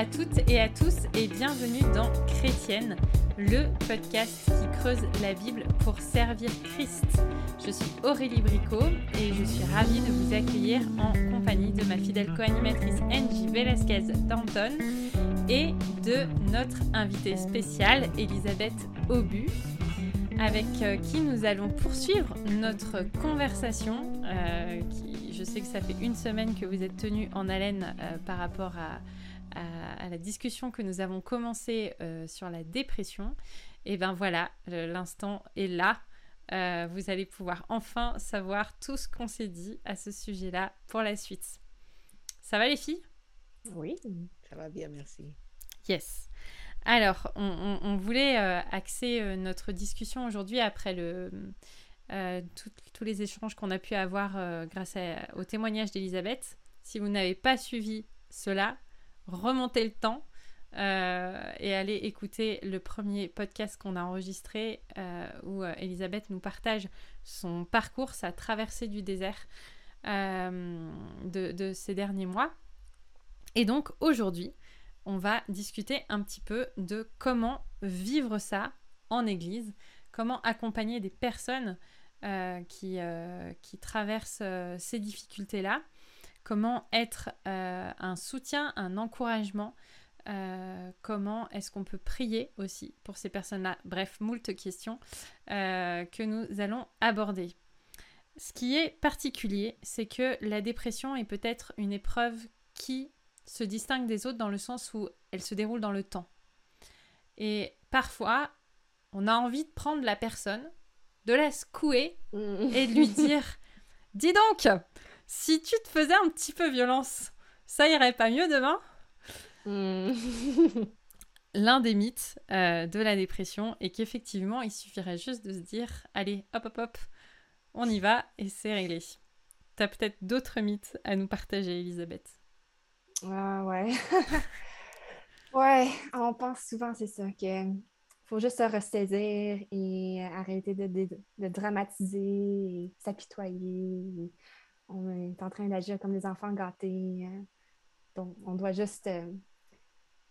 à toutes et à tous et bienvenue dans Chrétienne, le podcast qui creuse la Bible pour servir Christ. Je suis Aurélie Bricot et je suis ravie de vous accueillir en compagnie de ma fidèle co-animatrice Angie Velasquez Danton et de notre invitée spéciale Elisabeth Aubu avec euh, qui nous allons poursuivre notre conversation. Euh, qui, je sais que ça fait une semaine que vous êtes tenu en haleine euh, par rapport à, à, la discussion que nous avons commencé sur la dépression. Et ben voilà, l'instant est là. vous allez pouvoir enfin savoir tout ce qu'on s'est dit à ce sujet-là pour la suite. Ça va les filles? Oui, ça va bien, merci. Yes. Alors, on, voulait euh, axer euh, notre discussion aujourd'hui après le, euh, tous les échanges qu'on a pu avoir grâce au témoignage d'Elisabeth. Si vous n'avez pas suivi cela, remontez le temps et allez écouter le premier podcast qu'on a enregistré où Elisabeth nous partage son parcours, sa traversée du désert de ces derniers mois. Et donc aujourd'hui, on va discuter un petit peu de comment vivre ça en Église, comment accompagner des personnes euh, qui, euh, qui, traversent euh, ces difficultés-là, comment être un soutien, un encouragement, comment est-ce qu'on peut prier aussi pour ces personnes-là. Bref, moult questions que nous allons aborder. Ce qui est particulier, c'est que la dépression est peut-être une épreuve qui se distingue des autres dans le sens où elle se déroule dans le temps. Et parfois, on a envie de prendre la personne, de la secouer mm. et de lui dire Dis donc, si tu te faisais un petit peu violence, ça irait pas mieux demain mm. L'un des mythes euh, de la dépression est qu'effectivement, il suffirait juste de se dire Allez, hop, hop, hop, on y va et c'est réglé. T'as peut-être d'autres mythes à nous partager, Elisabeth? Ah ouais. ouais, on pense souvent, c'est ça, que faut juste se ressaisir et arrêter de, dramatiser et s'apitoyer. On est en train d'agir comme des enfants gâtés. Hein. Donc, on doit juste euh,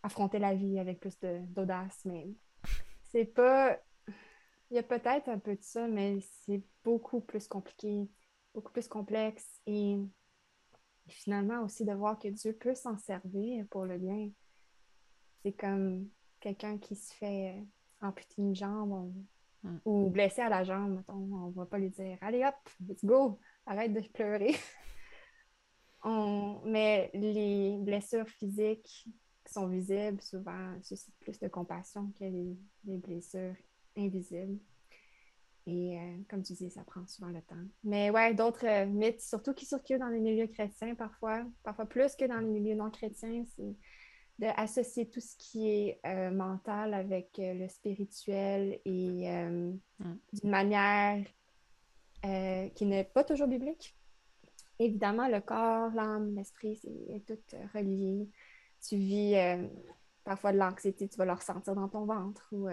affronter la vie avec plus d'audace, mais c'est pas. Il y a peut-être un peu de ça, mais c'est beaucoup plus compliqué, beaucoup plus complexe et finalement aussi de voir que Dieu peut s'en servir pour le bien. C'est comme quelqu'un qui se fait euh, amputer une jambe mm. ou blessé à la jambe, on ne va pas lui dire Allez hop, let's go, arrête de pleurer. Mais les blessures physiques qui sont visibles souvent suscitent plus de compassion que les blessures invisibles. Et euh, comme tu dis, ça prend souvent le temps. Mais ouais, d'autres euh, mythes, surtout qui circulent dans les milieux chrétiens parfois, parfois plus que dans les milieux non chrétiens, c'est d'associer tout ce qui est euh, mental avec le spirituel et mm. d'une manière qui n'est pas toujours biblique. Évidemment, le corps, l'âme, l'esprit, c'est tout relié. Tu vis parfois de l'anxiété, tu vas le ressentir dans ton ventre ou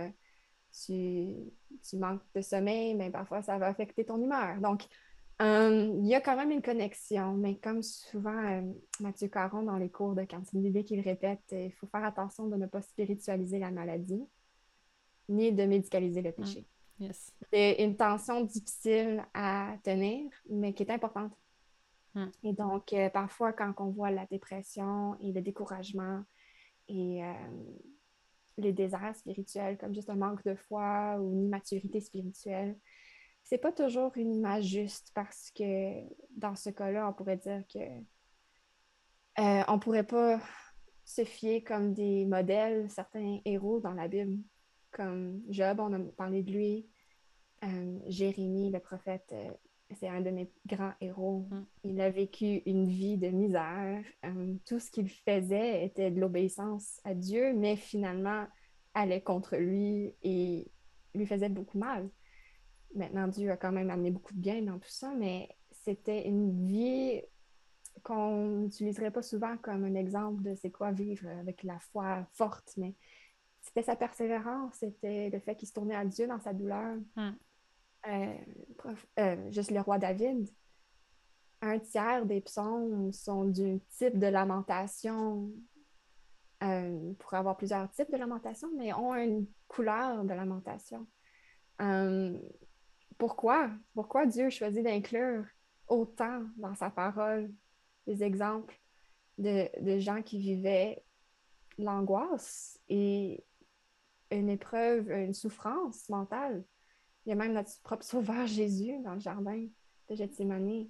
tu, manques de sommeil, mais parfois ça va affecter ton humeur. Donc, euh, il y a quand même une connexion, mais comme souvent euh, Mathieu Caron dans les cours de cantine biblique, il répète, il faut faire attention de ne pas spiritualiser la maladie, ni de médicaliser le péché. C'est une tension difficile à tenir, mais qui est importante. Mm. Et donc, euh, parfois, quand on voit la dépression et le découragement et les déserts spirituels, comme juste un manque de foi ou une immaturité spirituelle. C'est pas toujours une image juste parce que dans ce cas-là, on pourrait dire que euh, on pourrait pas se fier comme des modèles, certains héros dans la Bible, comme Job, on a parlé de lui, euh, Jérémie, le prophète, euh, c'est un de mes grands héros. Mm. Il a vécu une vie de misère. Euh, tout ce qu'il faisait était de l'obéissance à Dieu, mais finalement allait contre lui et lui faisait beaucoup mal. Maintenant, Dieu a quand même amené beaucoup de bien dans tout ça, mais c'était une vie qu'on n'utiliserait pas souvent comme un exemple de c'est quoi vivre avec la foi forte, mais c'était sa persévérance, c'était le fait qu'il se tournait à Dieu dans sa douleur. Mm. Euh, euh, juste le roi David, un tiers des psaumes sont du type de lamentation euh, pourraient avoir plusieurs types de lamentation, mais ont une couleur de lamentation. Pourquoi? Pourquoi Dieu choisit d'inclure autant dans sa parole des exemples de, de gens qui vivaient l'angoisse et une épreuve, une souffrance mentale? Il y a même notre propre sauveur Jésus dans le jardin de Gethsemane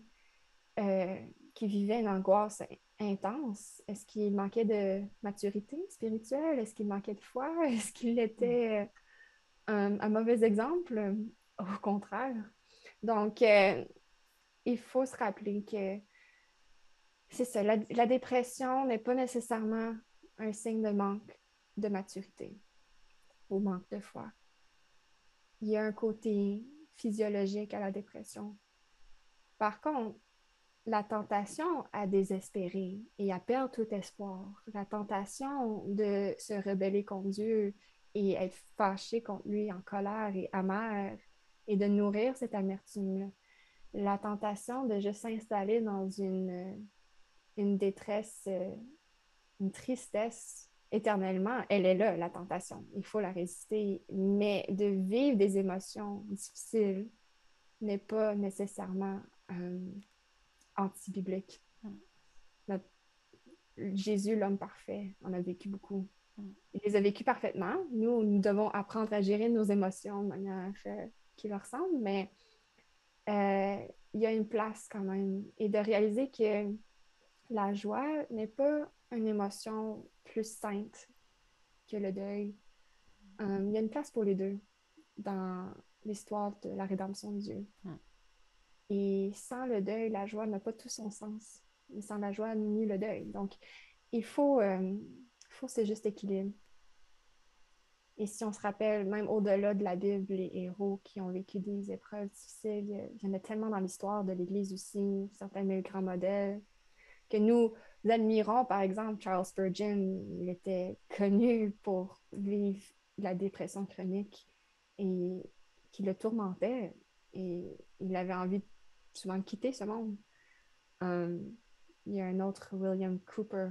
euh, qui vivait une angoisse intense. Est-ce qu'il manquait de maturité spirituelle? Est-ce qu'il manquait de foi? Est-ce qu'il était euh, un, mauvais exemple? Au contraire. Donc, euh, il faut se rappeler que c'est ça, la, la dépression n'est pas nécessairement un signe de manque de maturité ou manque de foi. Il y a un côté physiologique à la dépression. Par contre, la tentation à désespérer et à perdre tout espoir, la tentation de se rebeller contre Dieu et être fâché contre lui en colère et amer et de nourrir cette amertume la tentation de juste s'installer dans une, une détresse, une tristesse éternellement, elle est là, la tentation. Il faut la résister. Mais de vivre des émotions difficiles n'est pas nécessairement euh, anti-biblique. Mm. Jésus, l'homme parfait, en a vécu beaucoup. Mm. Il les a vécus parfaitement. Nous, nous devons apprendre à gérer nos émotions de manière euh, qui leur ressemble, mais euh, il y a une place quand même. Et de réaliser que la joie n'est pas une émotion plus sainte que le deuil. Euh, il y a une place pour les deux dans l'histoire de la rédemption de Dieu. Et sans le deuil, la joie n'a pas tout son sens. Et sans la joie, ni le deuil. Donc, il faut, euh, faut ce juste équilibre. Et si on se rappelle, même au-delà de la Bible, les héros qui ont vécu des épreuves difficiles, il y en a tellement dans l'histoire de l'Église aussi, certains de grands modèles, que nous admirons, par exemple, Charles Spurgeon, il était connu pour vivre la dépression chronique et qui le tourmentait. Et il avait envie souvent quitter ce monde. Euh, il y a un autre, William Cooper,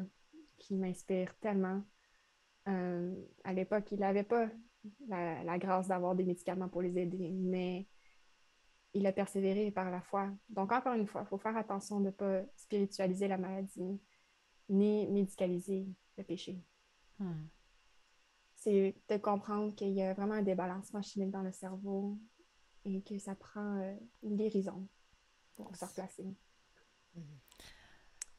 qui m'inspire tellement. Euh, à l'époque, il n'avait pas la, grâce d'avoir des médicaments pour les aider, mais il a persévéré par la foi. Donc, encore une fois, il faut faire attention de ne pas spiritualiser la maladie, ni médicaliser le péché. Hmm. C'est de comprendre qu'il y a vraiment un débalancement chimique dans le cerveau et que ça prend euh, une guérison pour se replacer.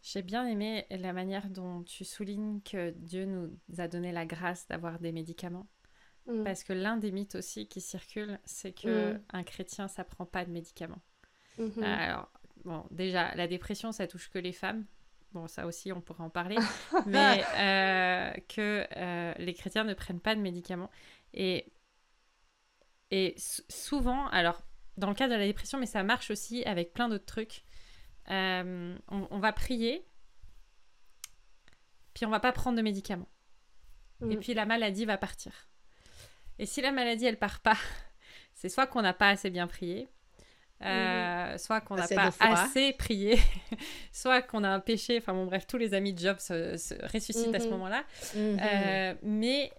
J'ai bien aimé la manière dont tu soulignes que Dieu nous a donné la grâce d'avoir des médicaments. Mm. Parce que l'un des mythes aussi qui circule, c'est que mm. un chrétien, ça prend pas de médicaments. Mm-hmm. Alors, bon, déjà, la dépression, ça touche que les femmes. Bon, ça aussi, on pourrait en parler. mais euh, que euh, les chrétiens ne prennent pas de médicaments. Et, et souvent, alors, dans le cas de la dépression, mais ça marche aussi avec plein d'autres trucs. Euh, on, va prier, puis on va pas prendre de médicaments. Et mm. puis la maladie va partir. Et si la maladie, elle part pas, c'est soit qu'on n'a pas assez bien prié, euh, soit qu'on n'a pas assez prié, soit qu'on a un péché. Enfin bon, bref, tous les amis de Job se, ressuscitent à ce mm-hmm. moment-là. Mm-hmm. Euh, mais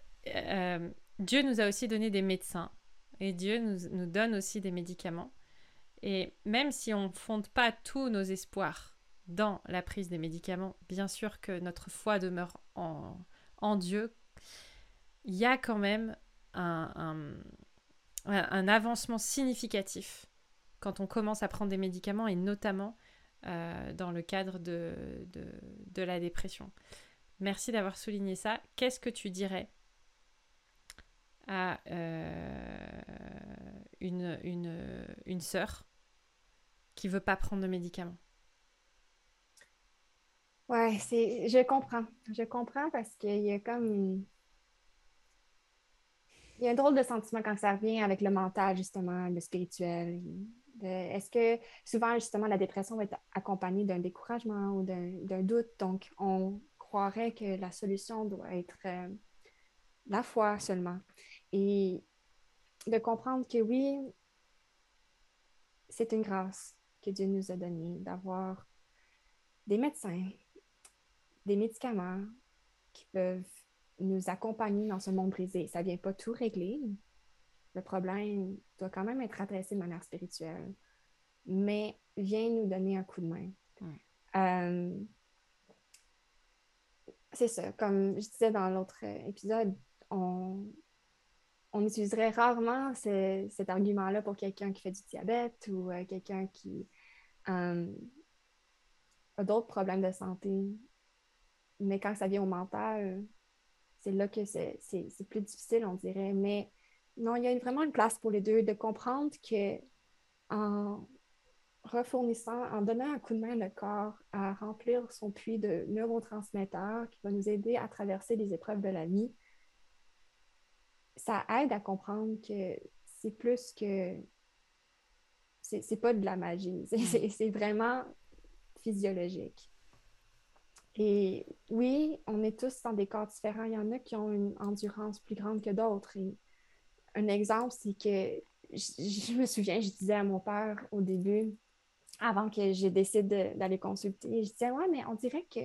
Dieu nous a aussi donné des médecins et Dieu nous, donne aussi des médicaments. Et même si on ne fonde pas tous nos espoirs dans la prise des médicaments, bien sûr que notre foi demeure en, en Dieu, il y a quand même un, avancement significatif quand on commence à prendre des médicaments et notamment euh, dans le cadre de la dépression. Merci d'avoir souligné ça. Qu'est-ce que tu dirais à euh, une, une, une sœur qui veut pas prendre de médicaments? Ouais, c'est, je comprends. Je comprends parce qu'il y a comme Il y a un drôle de sentiment quand ça revient avec le mental, justement, le spirituel. Est-ce que souvent, justement, la dépression va être accompagnée d'un découragement ou d'un doute? Donc, on croirait que la solution doit être euh, la foi seulement. Et de comprendre que oui, c'est une grâce que Dieu nous a donnée d'avoir des médecins, des médicaments qui peuvent nous accompagner dans ce monde brisé. Ça ne vient pas tout régler. Le problème doit quand même être adressé de manière spirituelle, mais vient nous donner un coup de main. Euh, c'est ça, comme je disais dans l'autre épisode, on, on utiliserait rarement cet argument-là pour quelqu'un qui fait du diabète ou euh, quelqu'un qui euh, a d'autres problèmes de santé. Mais quand ça vient au mental, c'est là que c'est plus difficile, on dirait. Mais non, il y a vraiment une place pour les deux, de comprendre que en refournissant, en donnant un coup de main le corps à remplir son puits de neurotransmetteurs qui va nous aider à traverser les épreuves de la vie, ça aide à comprendre que c'est plus que. C'est pas de la magie, c'est vraiment physiologique. Et oui, on est tous dans des corps différents. Il y en a qui ont une endurance plus grande que d'autres. Un exemple, c'est que je, me souviens, je disais à mon père au début, avant que j'ai décidé d'aller consulter, je disais, ouais, mais on dirait que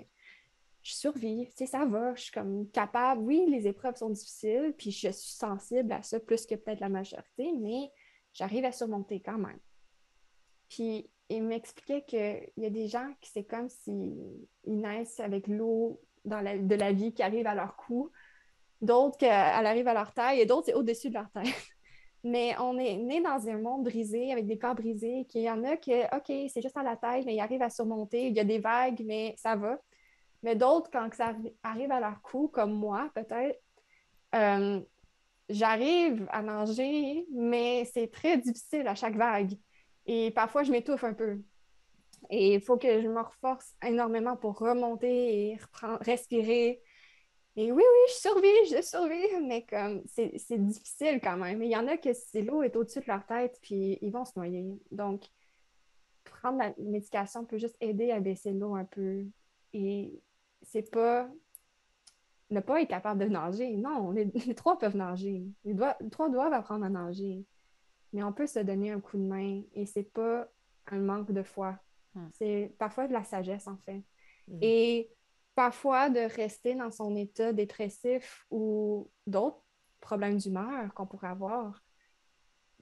je survis, tu sais, ça va, je suis comme capable. Oui, les épreuves sont difficiles, puis je suis sensible à ça plus que peut-être la majorité, mais j'arrive à surmonter quand même. Puis il m'expliquait qu'il y a des gens qui c'est comme s'ils naissent avec l'eau de la vie qui arrive à leur cou, d'autres qu'elle arrive à leur taille, et d'autres c'est au-dessus de leur tête. Mais on est né dans un monde brisé, avec des corps brisés, qu'il y en a que, OK, c'est juste à la tête, mais ils arrivent à surmonter. Il y a des vagues, mais ça va. Mais d'autres, quand ça arrive à leur cou, comme moi, peut-être, euh, j'arrive à nager, mais c'est très difficile à chaque vague. Et parfois, je m'étouffe un peu. Et il faut que je me reforce énormément pour remonter et respirer. Et oui, oui, je survis, je survis, mais comme c'est difficile quand même. Il y en a que si l'eau est au-dessus de leur tête, puis ils vont se noyer. Donc, prendre la médication peut juste aider à baisser l'eau un peu. Et c'est pas ne pas être capable de nager. Non, les, trois peuvent nager. Les, trois doivent apprendre à nager mais on peut se donner un coup de main et c'est pas un manque de foi. Hmm. C'est parfois de la sagesse, en fait. Hmm. Et parfois de rester dans son état dépressif ou d'autres problèmes d'humeur qu'on pourrait avoir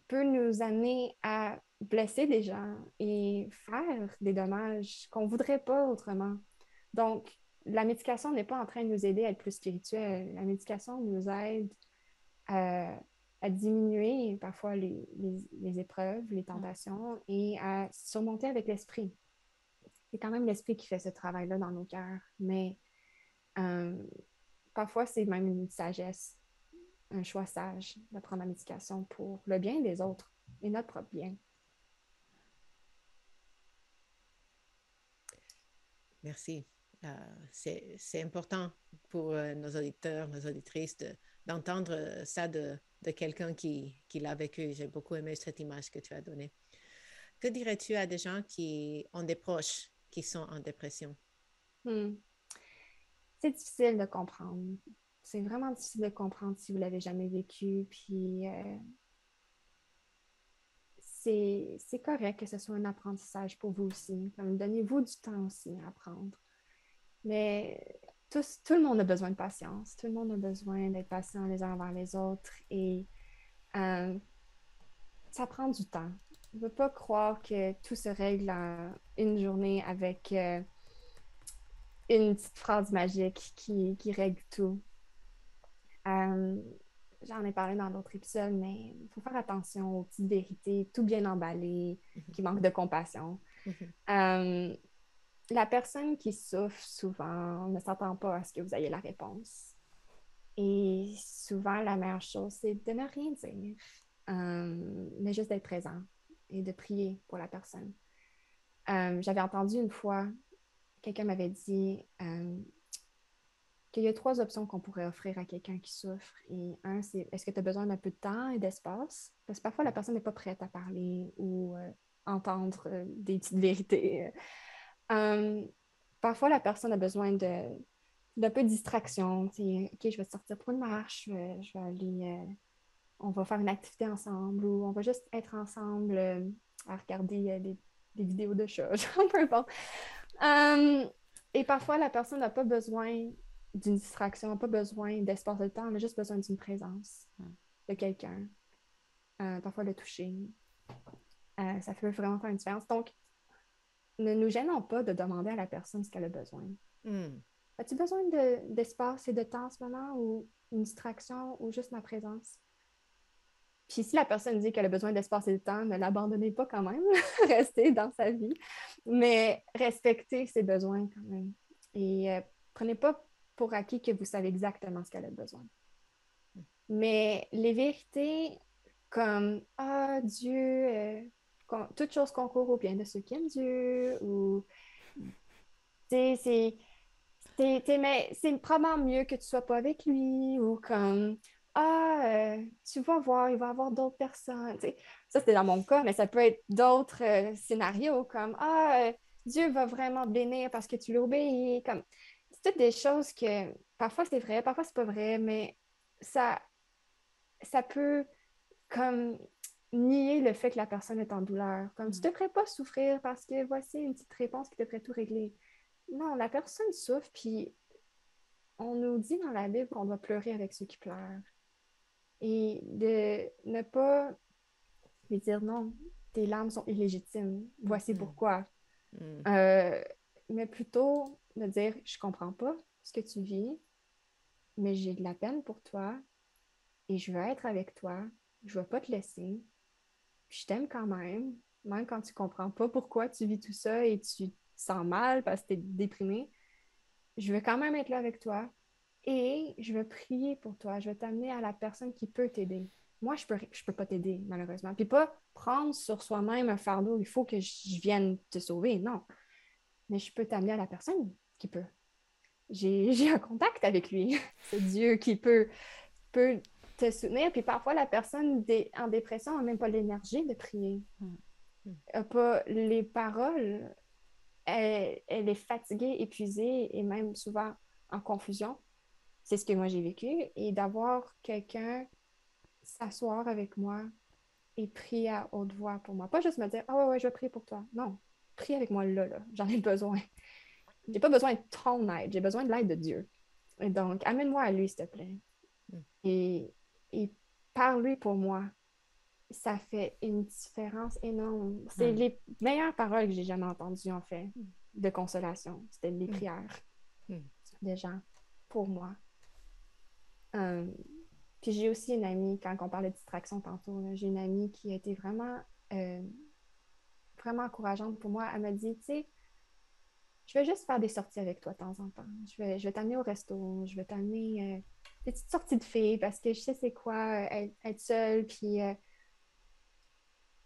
peut nous amener à blesser des gens et faire des dommages qu'on ne voudrait pas autrement. Donc, la médication n'est pas en train de nous aider à être plus spirituel. La médication nous aide à à diminuer parfois les, épreuves, les tentations et à surmonter avec l'esprit. C'est quand même l'esprit qui fait ce travail-là dans nos cœurs, mais euh, parfois c'est même une sagesse, un choix sage de prendre la médication pour le bien des autres et notre propre bien. Merci. Euh, c'est important pour euh, nos auditeurs, nos auditrices d'entendre ça de, de quelqu'un qui, qui l'a vécu. J'ai beaucoup aimé cette image que tu as donnée. Que dirais-tu à des gens qui ont des proches qui sont en dépression? Hmm. C'est difficile de comprendre. C'est vraiment difficile de comprendre si vous l'avez jamais vécu. Puis euh, c'est correct que ce soit un apprentissage pour vous aussi. Donnez-vous du temps aussi à apprendre. Mais tout le monde a besoin de patience. Tout le monde a besoin d'être patient les uns envers les autres. Et euh, ça prend du temps. On ne peut pas croire que tout se règle en une journée avec euh, une petite phrase magique qui, règle tout. Euh, j'en ai parlé dans d'autres épisodes, mais il faut faire attention aux petites vérités, tout bien emballé, mm-hmm. qui manquent de compassion. Mm-hmm la personne qui souffre souvent ne s'attend pas à ce que vous ayez la réponse. Et souvent, la meilleure chose, c'est de ne rien dire, euh, mais juste d'être présent et de prier pour la personne. Euh, j'avais entendu une fois, quelqu'un m'avait dit euh, qu'il y a trois options qu'on pourrait offrir à quelqu'un qui souffre. Et un, c'est est-ce que tu as besoin d'un peu de temps et d'espace? Parce que parfois, la personne n'est pas prête à parler ou entendre des petites vérités. Euh, parfois, la personne a besoin de d'un peu de distraction. OK, je vais sortir pour une marche, je vais, aller, euh, on va faire une activité ensemble ou on va juste être ensemble euh, à regarder des, vidéos de chats, peu importe. et parfois, la personne n'a pas besoin d'une distraction, pas besoin d'espace de temps, on a juste besoin d'une présence de quelqu'un. Parfois le toucher. Ça peut vraiment faire une différence. Donc, ne nous gênons pas de demander à la personne ce qu'elle a besoin. Hmm. As-tu besoin d'espace et de temps en ce moment ou une distraction ou juste ma présence? Puis si la personne dit qu'elle a besoin d'espace et de temps, ne l'abandonnez pas quand même, restez dans sa vie, mais respectez ses besoins quand même. Et euh, prenez pas pour acquis que vous savez exactement ce qu'elle a besoin. Mais les vérités comme Ah, Dieu, euh, toute chose concourt au bien de ceux qui aiment Dieu, ou c'est c'est probablement mieux que tu sois pas avec lui, ou comme Ah, euh, tu vas voir, il va y avoir d'autres personnes. ça, c'est dans mon cas, mais ça peut être d'autres euh, scénarios comme Ah, Dieu va vraiment bénir parce que tu l'obéis. Comme c'est toutes des choses que parfois c'est vrai, parfois c'est pas vrai, mais ça, ça peut comme nier le fait que la personne est en douleur. Comme tu ne mm. devrais pas souffrir parce que voici une petite réponse qui devrait tout régler. Non, la personne souffre, puis on nous dit dans la Bible qu'on doit pleurer avec ceux qui pleurent. Et de ne pas lui dire non, tes larmes sont illégitimes, voici mm. pourquoi. Mm. Euh, mais plutôt de dire je comprends pas ce que tu vis, mais j'ai de la peine pour toi et je veux être avec toi, je vais pas te laisser, je t'aime quand même, même quand tu comprends pas pourquoi tu vis tout ça et tu te sens mal parce que tu es déprimé. Je veux quand même être là avec toi et je veux prier pour toi. Je veux t'amener à la personne qui peut t'aider. Moi, je peux, je peux pas t'aider, malheureusement. Puis pas prendre sur soi-même un fardeau, il faut que je vienne te sauver. Non. Mais je peux t'amener à la personne qui peut. J'ai un contact avec lui. C'est Dieu qui peut, peut te soutenir. Puis parfois, la personne en dépression n'a même pas l'énergie de prier. Elle hmm. n'a pas les paroles. Elle, est fatiguée, épuisée et même souvent en confusion. C'est ce que moi j'ai vécu. Et d'avoir quelqu'un s'asseoir avec moi et prier à haute voix pour moi. Pas juste me dire, ah oh, ouais, je vais prier pour toi. Non, prie avec moi là, là. J'en ai besoin. J'ai pas besoin de ton aide, j'ai besoin de l'aide de Dieu. Et donc, amène-moi à lui, s'il te plaît. Hmm. Et et parler pour moi, ça fait une différence énorme. C'est les meilleures paroles que j'ai jamais entendues, en fait, de consolation. C'était les prières des gens pour moi. Hum, puis j'ai aussi une amie, quand on parlait de distraction tantôt, j'ai une amie qui a été vraiment, euh, vraiment encourageante pour moi. Elle m'a dit, tu sais, je vais juste faire des sorties avec toi de temps en temps. Je vais, je vais t'amener au resto, je vais t'amener euh, des petites sorties de filles parce que je sais c'est quoi euh, être, seule, puis euh,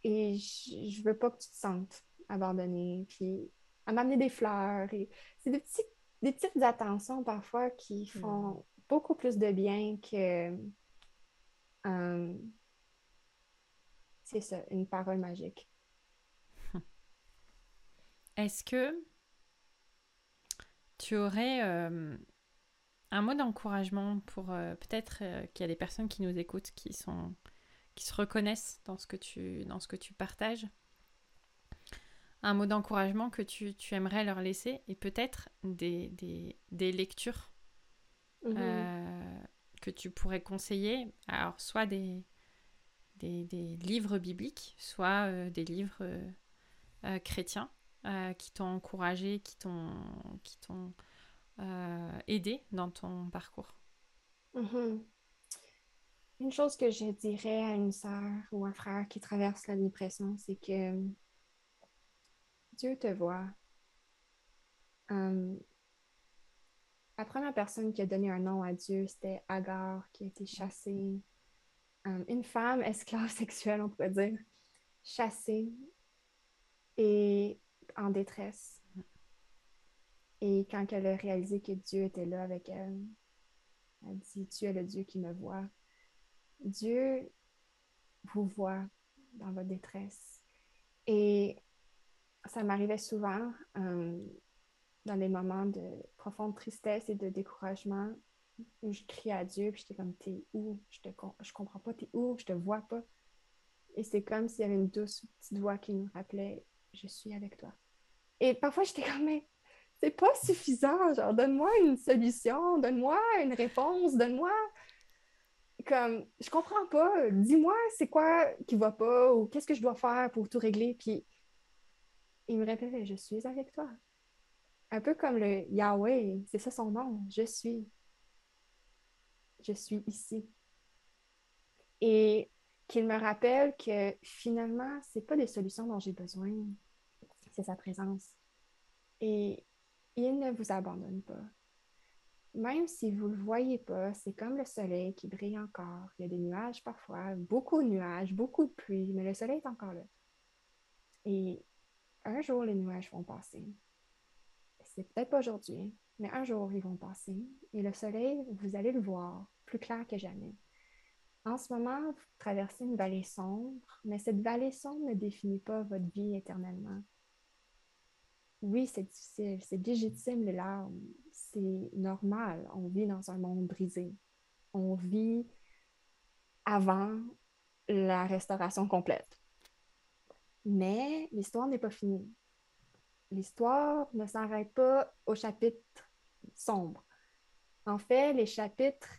et je, veux pas que tu te sentes abandonnée, puis à m'amener des fleurs. Et c'est des, petits, des petites attentions parfois qui font mm. beaucoup plus de bien que c'est ça, une parole magique. Est-ce que tu aurais euh, un mot d'encouragement pour euh, peut-être euh, qu'il y a des personnes qui nous écoutent qui sont qui se reconnaissent dans ce que tu dans ce que tu partages? Un mot d'encouragement que tu, aimerais leur laisser et peut-être des, lectures mm-hmm. que tu pourrais conseiller? Alors soit des, des, livres bibliques soit des livres chrétiens euh, qui t'ont encouragé, qui t'ont, qui t'ont euh, aidé dans ton parcours? Mm-hmm. Une chose que je dirais à une sœur ou un frère qui traverse la dépression, c'est que Dieu te voit. Hum, la première personne qui a donné un nom à Dieu, c'était Agar, qui a été chassée. Hum, une femme esclave sexuelle, on pourrait dire, chassée. Et en détresse. Et quand elle a réalisé que Dieu était là avec elle, elle dit, tu es le Dieu qui me voit. Dieu vous voit dans votre détresse. Et ça m'arrivait souvent euh, dans des moments de profonde tristesse et de découragement où je criais à Dieu, puis j'étais comme, t'es où? Je te je comprends pas, t'es où? Je te vois pas. Et c'est comme s'il y avait une douce petite voix qui nous rappelait, je suis avec toi. Et parfois, j'étais comme, mais c'est pas suffisant. Genre, donne-moi une solution, donne-moi une réponse, donne-moi. Comme, je comprends pas. Dis-moi c'est quoi qui va pas ou qu'est-ce que je dois faire pour tout régler? Puis, il me répétait, je suis avec toi. Un peu comme le Yahweh, c'est ça son nom, je suis. Je suis ici. Et qu'il me rappelle que finalement, c'est pas des solutions dont j'ai besoin, c'est sa présence. Et il ne vous abandonne pas. Même si vous ne le voyez pas, c'est comme le soleil qui brille encore. Il y a des nuages parfois, beaucoup de nuages, beaucoup de pluie, mais le soleil est encore là. Et un jour, les nuages vont passer. C'est peut-être pas aujourd'hui, mais un jour, ils vont passer. Et le soleil, vous allez le voir plus clair que jamais. En ce moment, vous traversez une vallée sombre, mais cette vallée sombre ne définit pas votre vie éternellement oui, c'est difficile, c'est légitime les larmes, c'est normal. On vit dans un monde brisé. On vit avant la restauration complète. Mais l'histoire n'est pas finie. L'histoire ne s'arrête pas au chapitre sombre. En fait, les chapitres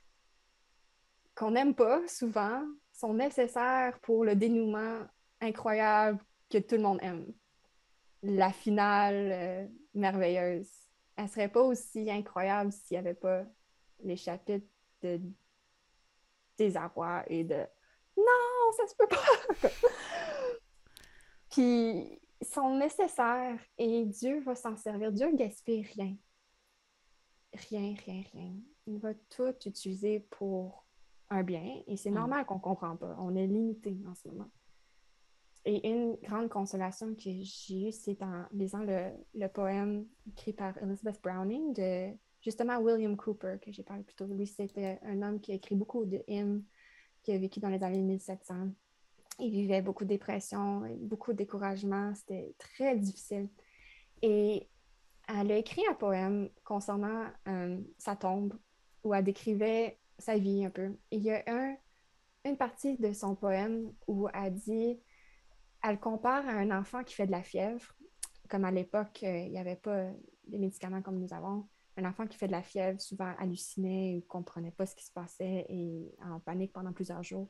qu'on n'aime pas souvent sont nécessaires pour le dénouement incroyable que tout le monde aime la finale euh, merveilleuse. Elle serait pas aussi incroyable s'il n'y avait pas les chapitres de désarroi et de non, ça se peut pas. Puis ils sont nécessaires et Dieu va s'en servir. Dieu ne gaspille rien. Rien, rien, rien. Il va tout utiliser pour un bien et c'est mm. normal qu'on ne comprend pas. On est limité en ce moment. Et une grande consolation que j'ai eue, c'est en lisant le, poème écrit par Elizabeth Browning de justement William Cooper, que j'ai parlé plus tôt. Lui, c'était un homme qui a écrit beaucoup de hymnes, qui a vécu dans les années 1700. Il vivait beaucoup de dépression, beaucoup de découragement. C'était très difficile. Et elle a écrit un poème concernant euh, sa tombe où elle décrivait sa vie un peu. il y a un, une partie de son poème où elle dit elle compare à un enfant qui fait de la fièvre. Comme à l'époque, euh, il n'y avait pas des médicaments comme nous avons. Un enfant qui fait de la fièvre souvent hallucinait ou ne comprenait pas ce qui se passait et en panique pendant plusieurs jours.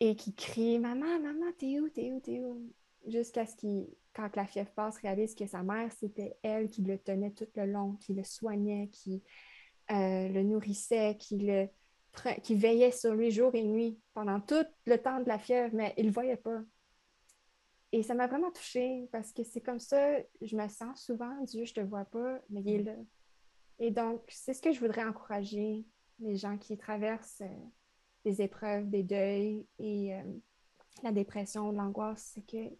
Et qui crie Maman, maman, t'es où, t'es où, t'es où? Jusqu'à ce qu'il, quand la fièvre passe, réalise que sa mère, c'était elle qui le tenait tout le long, qui le soignait, qui euh, le nourrissait, qui le qui veillait sur lui jour et nuit pendant tout le temps de la fièvre, mais il ne le voyait pas. Et ça m'a vraiment touchée parce que c'est comme ça, je me sens souvent, Dieu, je ne te vois pas, mais il est là. Et donc, c'est ce que je voudrais encourager les gens qui traversent euh, des épreuves, des deuils et euh, la dépression, l'angoisse, c'est que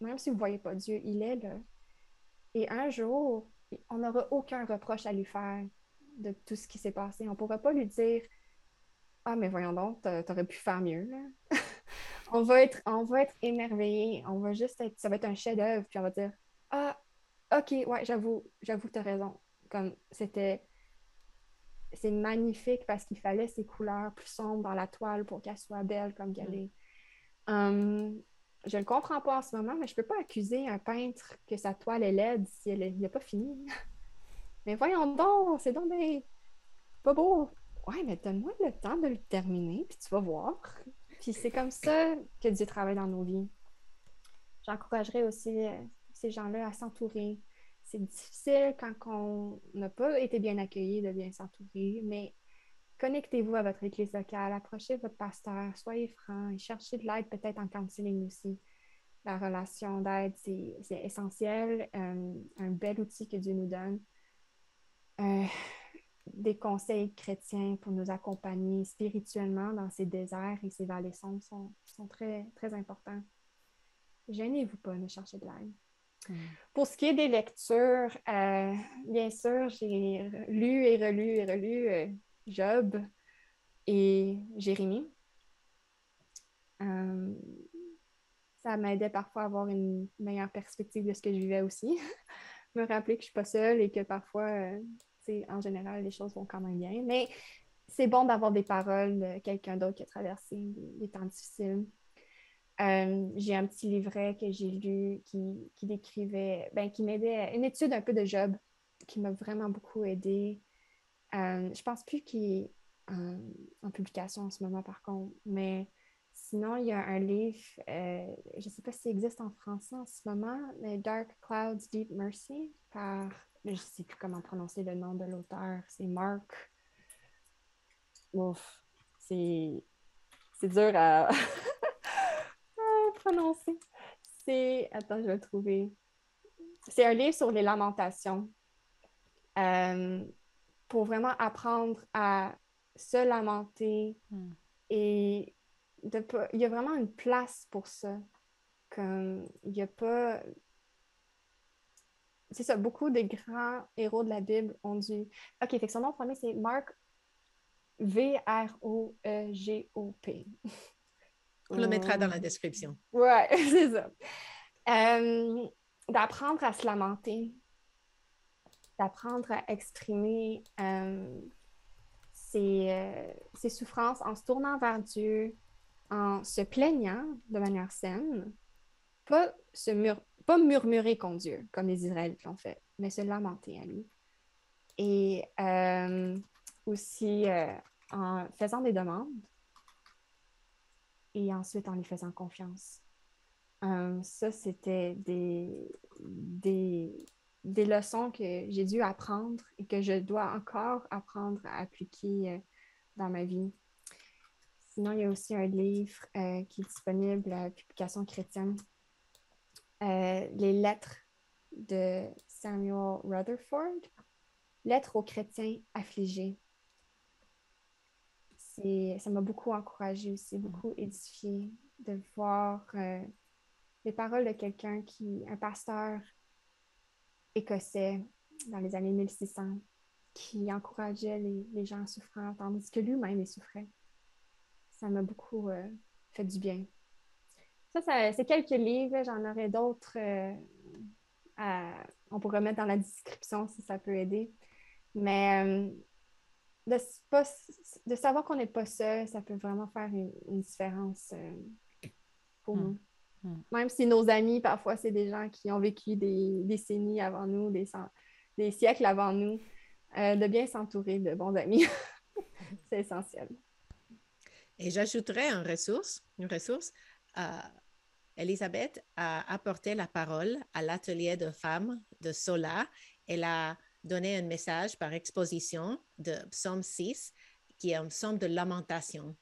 même si vous ne voyez pas Dieu, il est là. Et un jour, on n'aura aucun reproche à lui faire de tout ce qui s'est passé. On ne pourra pas lui dire ah, mais voyons donc, t'aurais pu faire mieux. on, va être, on va être émerveillé. On va juste être. Ça va être un chef-d'œuvre. Puis on va dire Ah, OK, ouais, j'avoue, j'avoue que t'as raison. Comme c'était. C'est magnifique parce qu'il fallait ces couleurs plus sombres dans la toile pour qu'elle soit belle comme qu'elle mm. est. Hum, je ne comprends pas en ce moment, mais je ne peux pas accuser un peintre que sa toile est laide si elle n'est pas finie. mais voyons donc, c'est donc pas beau. Ouais, mais donne-moi le temps de le terminer, puis tu vas voir. Puis c'est comme ça que Dieu travaille dans nos vies. J'encouragerais aussi euh, ces gens-là à s'entourer. C'est difficile quand on n'a pas été bien accueilli de bien s'entourer, mais connectez-vous à votre église locale, approchez votre pasteur, soyez franc et cherchez de l'aide peut-être en counseling aussi. La relation d'aide, c'est essentiel, euh, un bel outil que Dieu nous donne. Euh, des conseils chrétiens pour nous accompagner spirituellement dans ces déserts et ces vallées sombres sont, sont très, très importants. Gênez-vous pas de chercher de l'aide. Hmm. Pour ce qui est des lectures, euh, bien sûr, j'ai lu et relu et relu euh, Job et Jérémie. Euh, ça m'aidait parfois à avoir une meilleure perspective de ce que je vivais aussi. Me rappeler que je ne suis pas seule et que parfois en général, les choses vont quand même bien. Mais c'est bon d'avoir des paroles de quelqu'un d'autre qui a traversé des, temps difficiles. Euh, j'ai un petit livret que j'ai lu qui, décrivait, ben, qui m'aidait, une étude un peu de Job qui m'a vraiment beaucoup aidé. Euh, je pense plus qu'il est en, publication en ce moment, par contre, mais sinon, il y a un livre, euh, je ne sais pas s'il existe en français en ce moment, mais Dark Clouds, Deep Mercy, par, je ne sais plus comment prononcer le nom de l'auteur, c'est Mark. Ouf, c'est dur à prononcer. C'est. Attends, je vais le trouver. C'est un livre sur les lamentations. Euh, pour vraiment apprendre à se lamenter hmm. et de il y a vraiment une place pour ça. Comme il n'y a pas. C'est ça, beaucoup des grands héros de la Bible ont dû. Ok, fait que son nom premier, c'est Mark V-R-O-E-G-O-P. On le mettra dans la description. Ouais, c'est ça. Euh, d'apprendre à se lamenter, d'apprendre à exprimer euh, euh, ses, souffrances en se tournant vers Dieu, en se plaignant de manière saine, pas, se pas murmurer contre Dieu, comme les Israélites l'ont fait, mais se lamenter à lui. Et aussi en faisant des demandes, et ensuite en lui faisant confiance. Euh, ça, c'était des, des, des, leçons que j'ai dû apprendre et que je dois encore apprendre à appliquer euh, dans ma vie. Sinon, il y a aussi un livre euh, qui est disponible à publication chrétienne, Les lettres de Samuel Rutherford, Lettres aux chrétiens affligés ça m'a beaucoup encouragée aussi, beaucoup édifiée de voir euh, les paroles de quelqu'un qui, un pasteur écossais dans les années 1600, qui encourageait les, gens souffrant, tandis que lui-même, il souffrait. Ça m'a beaucoup euh, fait du bien. Ça, c'est quelques livres. J'en aurais d'autres euh, on pourrait mettre dans la description si ça peut aider. Mais de, de savoir qu'on n'est pas seul, ça peut vraiment faire une, différence euh, pour hmm. nous. Hmm. Même si nos amis, parfois, c'est des gens qui ont vécu des décennies avant nous, des, des siècles avant nous, euh, de bien s'entourer de bons amis, c'est essentiel. Et j'ajouterais une ressource, une ressource. Euh, Elisabeth a apporté la parole à l'atelier de femmes de Sola. Elle a donner un message par exposition de Psaume 6, qui est un psaume de lamentation.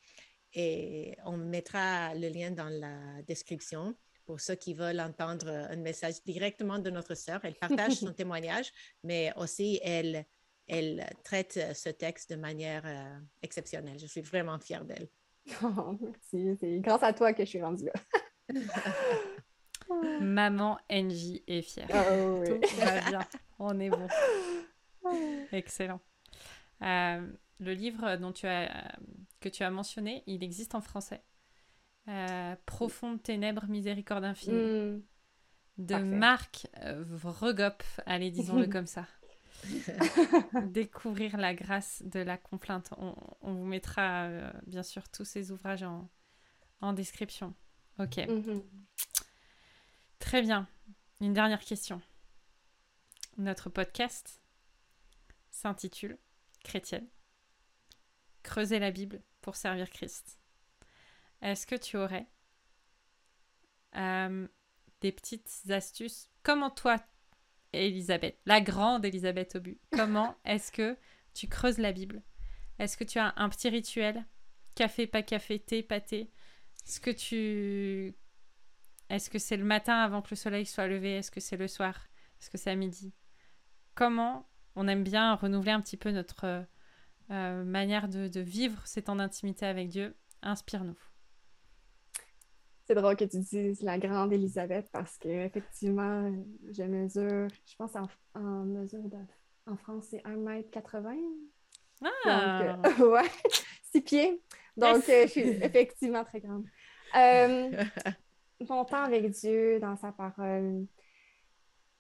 Et on mettra le lien dans la description pour ceux qui veulent entendre un message directement de notre sœur. Elle partage son témoignage, mais aussi elle, elle traite ce texte de manière euh, exceptionnelle. Je suis vraiment fière d'elle. Oh, merci. C'est grâce à toi que je suis rendue là. Maman NJ est fière. Oh, Tout va bien. On est bon. Excellent. Euh, le livre dont tu as, que tu as mentionné, il existe en français. Euh, Profonde ténèbres, miséricorde infinie. Mm. De Marc Vregop. Allez, disons-le comme ça. Découvrir la grâce de la complainte. On, vous mettra euh, bien sûr tous ces ouvrages en, en description. Ok. Mm-hmm. Très bien. Une dernière question. Notre podcast s'intitule Chrétienne. Creuser la Bible pour servir Christ. Est-ce que tu aurais euh, des petites astuces? Comment toi, Elisabeth, la grande Elisabeth Aubu, comment est-ce que tu creuses la Bible? Est-ce que tu as un petit rituel? Café, pas café, thé, pas thé Est-ce que tu est-ce que c'est le matin avant que le soleil soit levé? Est-ce que c'est le soir? Est-ce que c'est à midi? Comment on aime bien renouveler un petit peu notre euh, manière de, vivre ces temps d'intimité avec Dieu Inspire-nous. C'est drôle que tu dises la grande Élisabeth parce qu'effectivement, je mesure, je pense en, mesure de, en France, c'est 1m80. Ah! Donc, euh, ouais, 6 pieds. Donc, euh, je suis effectivement très grande. Mon temps avec Dieu, dans sa parole.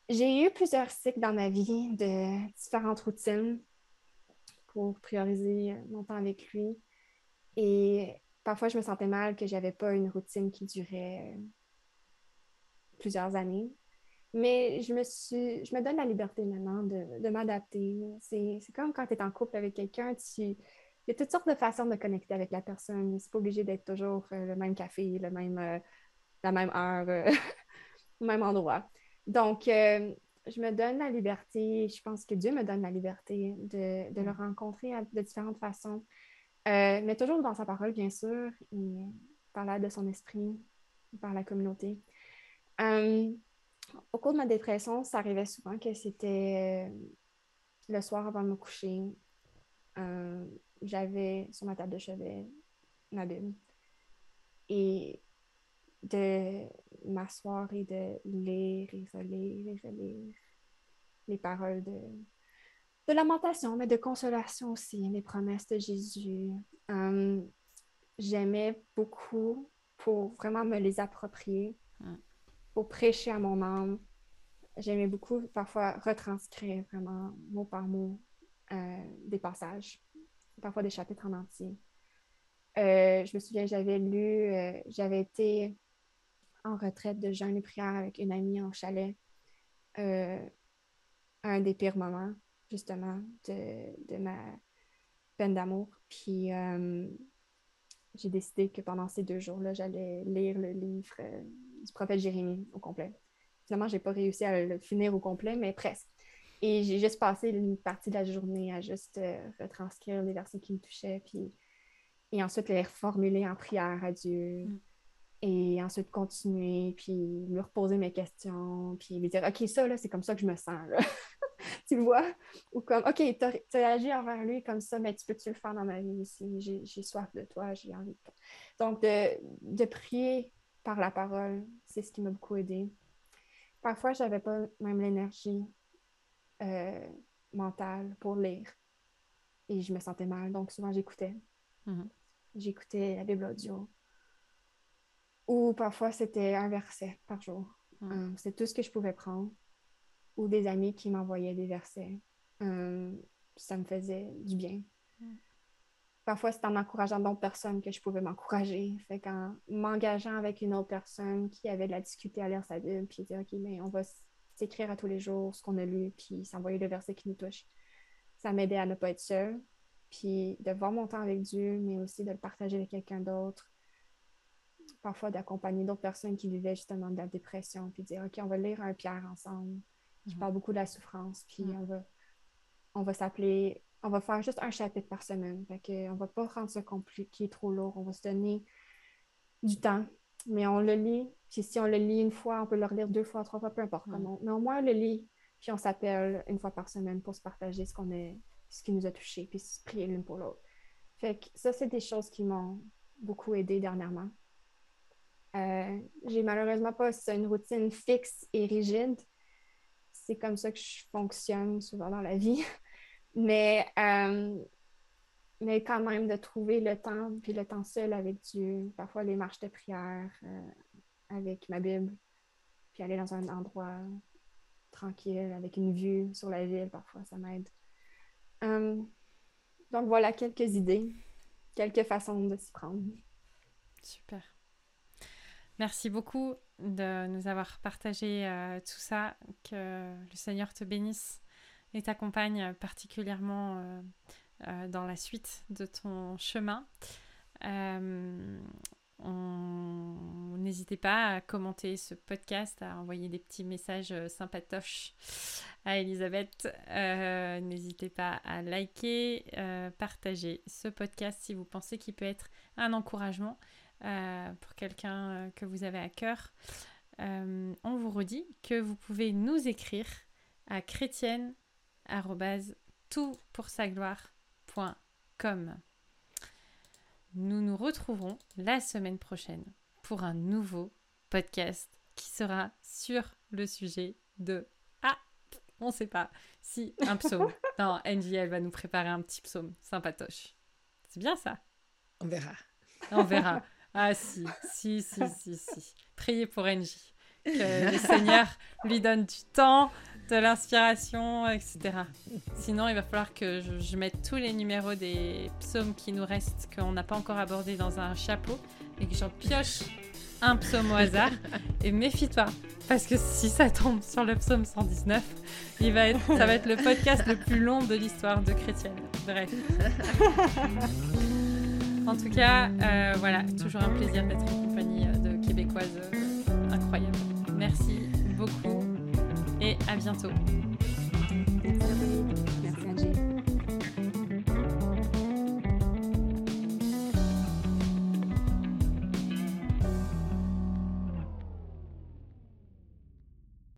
J'ai eu plusieurs cycles dans ma vie de différentes routines pour prioriser mon temps avec lui. Et parfois, je me sentais mal que j'avais pas une routine qui durait euh, plusieurs années. Mais je me suis, je me donne la liberté maintenant de, m'adapter. C'est comme quand tu es en couple avec quelqu'un, tu, il y a toutes sortes de façons de connecter avec la personne. C'est pas obligé d'être toujours euh, le même café, le même, euh, la même heure, au même endroit. Donc, je me donne la liberté, je pense que Dieu me donne la liberté de, de le rencontrer de différentes façons. Euh, mais toujours dans sa parole, bien sûr, et par l'aide de son esprit, par la communauté. Euh, au cours de ma dépression, ça arrivait souvent que c'était euh, le soir avant de me coucher. J'avais sur ma table de chevet ma Bible. Et de m'asseoir et de lire et relire et relire les paroles de, de lamentation, mais de consolation aussi, les promesses de Jésus. Euh, j'aimais beaucoup pour vraiment me les approprier, pour prêcher à mon âme. J'aimais beaucoup parfois retranscrire vraiment mot par mot euh, des passages, parfois des chapitres en entier. Euh, je me souviens, j'avais lu, j'avais été en retraite de jeûne et prière avec une amie en chalet. un des pires moments justement, de, ma peine d'amour. Puis euh, j'ai décidé que pendant ces deux jours-là, j'allais lire le livre euh, du prophète Jérémie au complet. Finalement, je n'ai pas réussi à le finir au complet, mais presque. Et j'ai juste passé une partie de la journée à juste euh, retranscrire les versets qui me touchaient, puis et ensuite les reformuler en prière à Dieu. Mm. Et ensuite continuer, puis me reposer mes questions, puis me dire, OK, ça, là, c'est comme ça que je me sens. Là. tu vois? Ou comme, OK, tu as, agi envers lui comme ça, mais tu peux-tu le faire dans ma vie aussi? J'ai soif de toi, j'ai envie de toi. Donc, de, prier par la parole, c'est ce qui m'a beaucoup aidé. Parfois, je n'avais pas même l'énergie euh, mentale pour lire. Et je me sentais mal, donc souvent j'écoutais. Mm-hmm. J'écoutais la Bible audio. Ou parfois, c'était un verset par jour. Mm. Euh, c'est tout ce que je pouvais prendre ou des amis qui m'envoyaient des versets. Euh, ça me faisait du bien. Mm. Parfois, c'est en encourageant d'autres personnes que je pouvais m'encourager. Fait qu'en m'engageant avec une autre personne qui avait de la difficulté à lire sa Bible, puis dire, OK, mais on va s'écrire à tous les jours ce qu'on a lu, puis s'envoyer le verset qui nous touche. Ça m'aidait à ne pas être seule, puis de voir mon temps avec Dieu, mais aussi de le partager avec quelqu'un d'autre. Parfois, d'accompagner d'autres personnes qui vivaient justement de la dépression, puis dire, OK, on va lire un Pierre ensemble. Je parle beaucoup de la souffrance. Puis on va, on va s'appeler, on va faire juste un chapitre par semaine. Fait que on va pas rendre ça compliqué, trop lourd. On va se donner du temps. Mais on le lit. Puis si on le lit une fois, on peut le relire deux fois, trois fois, peu importe comment. Mais au moins, on le lit. Puis on s'appelle une fois par semaine pour se partager ce qu'on est, ce qui nous a touché, puis se prier l'une pour l'autre. Fait que ça, c'est des choses qui m'ont beaucoup aidé dernièrement. Euh, j'ai malheureusement pas une routine fixe et rigide c'est comme ça que je fonctionne souvent dans la vie. Mais, euh, mais quand même, de trouver le temps, puis le temps seul avec Dieu, parfois les marches de prière euh, avec ma Bible, puis aller dans un endroit tranquille, avec une vue sur la ville, parfois ça m'aide. Euh, donc voilà quelques idées, quelques façons de s'y prendre. Super. Merci beaucoup de nous avoir partagé euh, tout ça. Que le Seigneur te bénisse et t'accompagne particulièrement euh, dans la suite de ton chemin. N'hésitez pas à commenter ce podcast, à envoyer des petits messages sympatoches à Elisabeth. N'hésitez pas à liker, partager ce podcast si vous pensez qu'il peut être un encouragement. Euh, pour quelqu'un euh, que vous avez à cœur. Euh, on vous redit que vous pouvez nous écrire à chrétienne Nous nous retrouverons la semaine prochaine pour un nouveau podcast qui sera sur le sujet de Ah, on ne sait pas si un psaume. non, Angie, elle va nous préparer un petit psaume sympatoche. C'est bien ça. On verra. On verra. Ah si, si, si, si, si. Priez pour Angie. Que le Seigneur lui donne du temps de l'inspiration, etc. Sinon, il va falloir que je, mette tous les numéros des psaumes qui nous restent, qu'on n'a pas encore abordés dans un chapeau, et que j'en pioche un psaume au hasard. Et méfie-toi, parce que si ça tombe sur le psaume 119, il va être, ça va être le podcast le plus long de l'histoire de Chrétienne. Bref. En tout cas, euh, voilà, toujours un plaisir d'être en compagnie euh, de Québécoises euh, incroyables. Merci beaucoup et à bientôt.